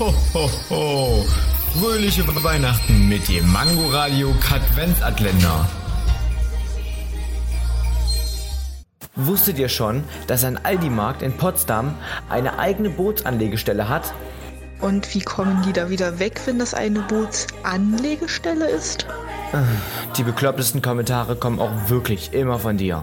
Ho, ho, ho. Fröhliche Weihnachten mit dem Mangoradio Katwenzatländer. Wusstet ihr schon, dass ein Aldi-Markt in Potsdam eine eigene Bootsanlegestelle hat? Und wie kommen die da wieder weg, wenn das eine Bootsanlegestelle ist? Die beklopptesten Kommentare kommen auch wirklich immer von dir.